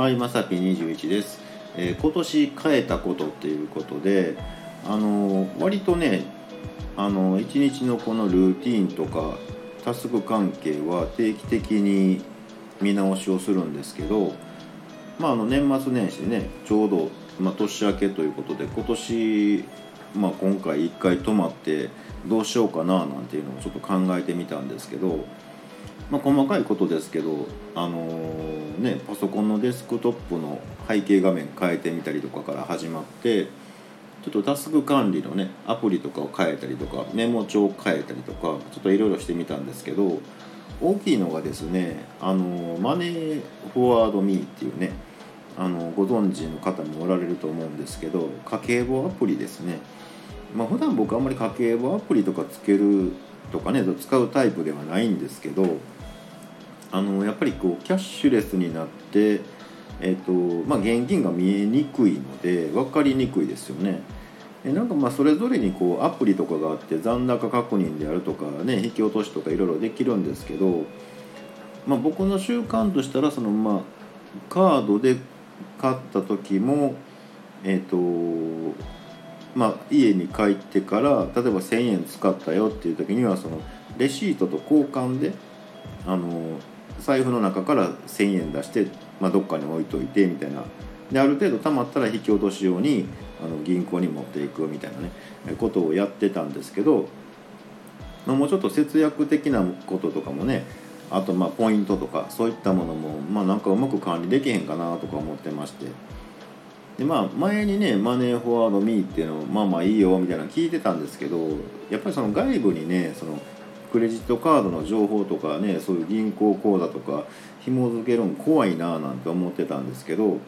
はい、まさぴ21です、えー今年変えたことっていうことで、あのー割とね、あのー一日のこのルーティンとかタスク関係は定期的に見直しをするんですけど、まあ、あの年末年始ねちょうど、まあ、年明けということで今年、まあ、今回1回泊まってどうしようかななんていうのをちょっと考えてみたんですけど、まあ、細かいことですけど、あのーね、パソコンのデスクトップの背景画面変えてみたりとかから始まってちょっとタスク管理のねアプリとかを変えたりとかメモ帳を変えたりとかちょっといろいろしてみたんですけど大きいのがですねあのマネーフォワードミーっていうねあのご存知の方もおられると思うんですけど家計簿アプリですね。まあ普段僕あんまり家計簿アプリとかつけるとかね使うタイプではないんですけどあのやっぱりこうキャッシュレスになってえっとまあ、現金が見えにくいので分かりにくいですよね。えなんかまあそれぞれにこうアプリとかがあって残高確認であるとかね引き落としとかいろいろできるんですけど、まあ、僕の習慣としたらそのまあカードで買った時もえっ、とまあ家に帰ってから例えば1,000円使ったよっていう時にはそのレシートと交換であの財布の中から1,000円出して、まあ、どっかに置いといてみたいな。である程度貯まったら引き落とし用にあの銀行に持っていくみたいなねことをやってたんですけど、まあ、もうちょっと節約的なこととかもねあとまあポイントとかそういったものも、まあ、なんかうまく管理できへんかなとか思ってまして。でまあ前にねマネーフォワードミーっていうのまあまあいいよみたいなの聞いてたんですけどやっぱりその外部にねそのクレジットカードの情報とかねそういう銀行口座とか紐付けるの怖いななんて思ってたんですけど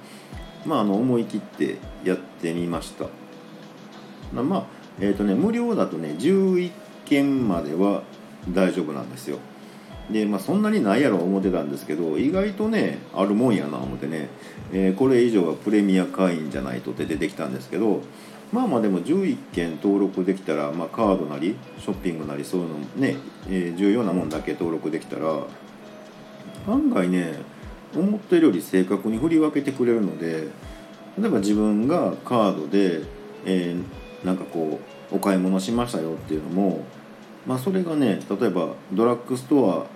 まああの思い切ってやってみました。まあえっ、とね無料だとね11件までは大丈夫なんですよ。でまあそんなにないやろ思ってたんですけど意外とねあるもんやな思ってね、えーこれ以上はプレミア会員じゃないとって出てきたんですけどまあまあでも11件登録できたら、まあ、カードなりショッピングなりそういうのね、えー重要なもんだけ登録できたら案外ね思ってるより正確に振り分けてくれるので例えば自分がカードで、えーなんかこうお買い物しましたよっていうのも、まあ、それがね例えばドラッグスト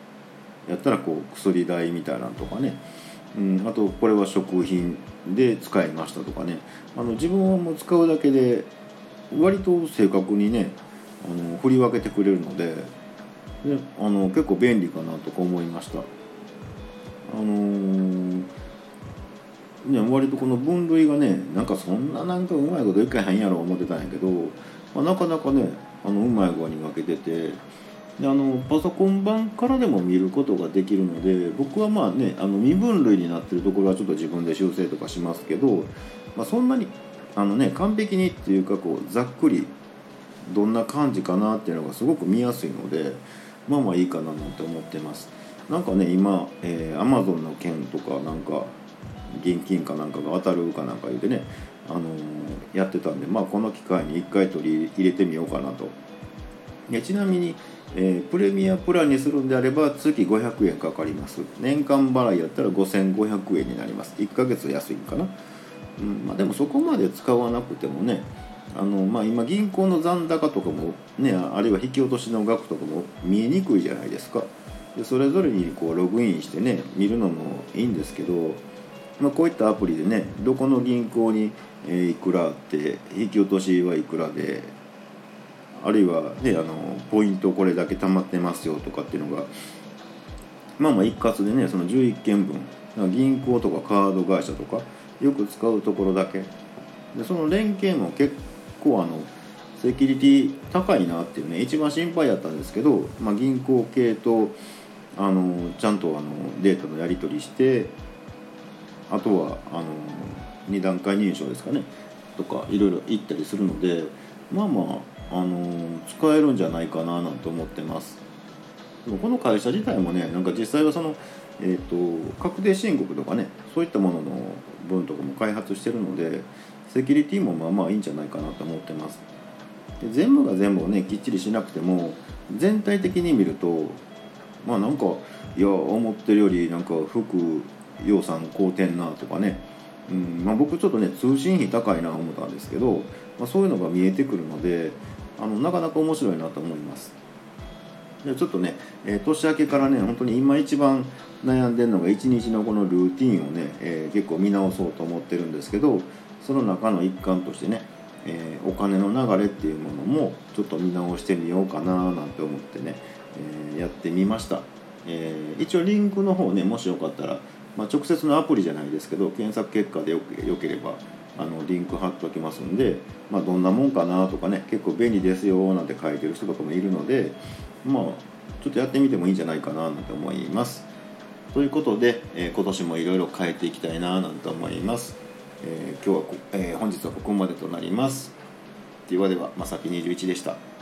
アやったらこう薬代みたいなのとかね、うん、あとこれは食品で使いましたとかねあの自分はもう使うだけで割と正確にねあの振り分けてくれるのでであの結構便利かなとか思いました。あのーね、割とこの分類がねなんかそんななんかうまいこといかへんやろ思ってたんやけど、まあ、なかなかねあのうまい具合に分けててであのパソコン版からでも見ることができるので僕はまあねあの未分類になってるところはちょっと自分で修正とかしますけど、まあ、そんなにあの、ね、完璧にっていうかこうざっくりどんな感じかなっていうのがすごく見やすいのでまあまあいいかななんて思ってます。なんかね今、えー、Amazon の件とかなんか現金かなんかが当たるかなんか言うてね、あのーやってたんで、まあ、この機会に1回取り入れてみようかなとでちなみに、えープレミアプランにするんであれば月500円かかります。年間払いやったら5500円になります。1ヶ月安いんかな、うんまあ、でもそこまで使わなくてもねあの、まあ、今銀行の残高とかもねあるいは引き落としの額とかも見えにくいじゃないですか。でそれぞれにこうログインしてね見るのもいいんですけどまあ、こういったアプリでねどこの銀行に、いくらあって引き落としはいくらであるいは、ね、あのポイントこれだけ貯まってますよとかっていうのがまあまあ一括でねその11件分銀行とかカード会社とかよく使うところだけ。でその連携も結構あのセキュリティ高いなっていうね一番心配やったんですけど、まあ、銀行系とあのちゃんとあのデータのやり取りしてあとはあの2段階認証ですかねとかいろいろ行ったりするのでまあまああの使えるんじゃないかななんて思ってます。でもこの会社自体もねなんか実際はその、えー、と確定申告とかねそういったものの分とかも開発してるのでセキュリティもまあまあいいんじゃないかなと思ってます。で全部が全部をねきっちりしなくても全体的に見るとまあなんかいや思ってるよりなんか服予算買うてんなとかね、うんまあ、僕ちょっとね通信費高いな思ったんですけど、まあ、そういうのが見えてくるのであのなかなか面白いなと思います。でちょっとね、えー、年明けからね本当に今一番悩んでるのが一日のこのルーティンをね、えー、結構見直そうと思ってるんですけどその中の一環としてね、えー、お金の流れっていうものもちょっと見直してみようかななんて思ってね、えやってみました、え一応リンクの方ねもしよかったら、まあ、直接のアプリじゃないですけど検索結果でよよければあのリンク貼っておきますんで、まあ、どんなもんかなとかね結構便利ですよなんて書いてる人とかもいるのでまあちょっとやってみてもいいんじゃないかななんて思います。ということで、えー、今年もいろいろ変えていきたいななんて思います、えー、今日は、えー、本日はここまでとなります。ではではまさき21でした。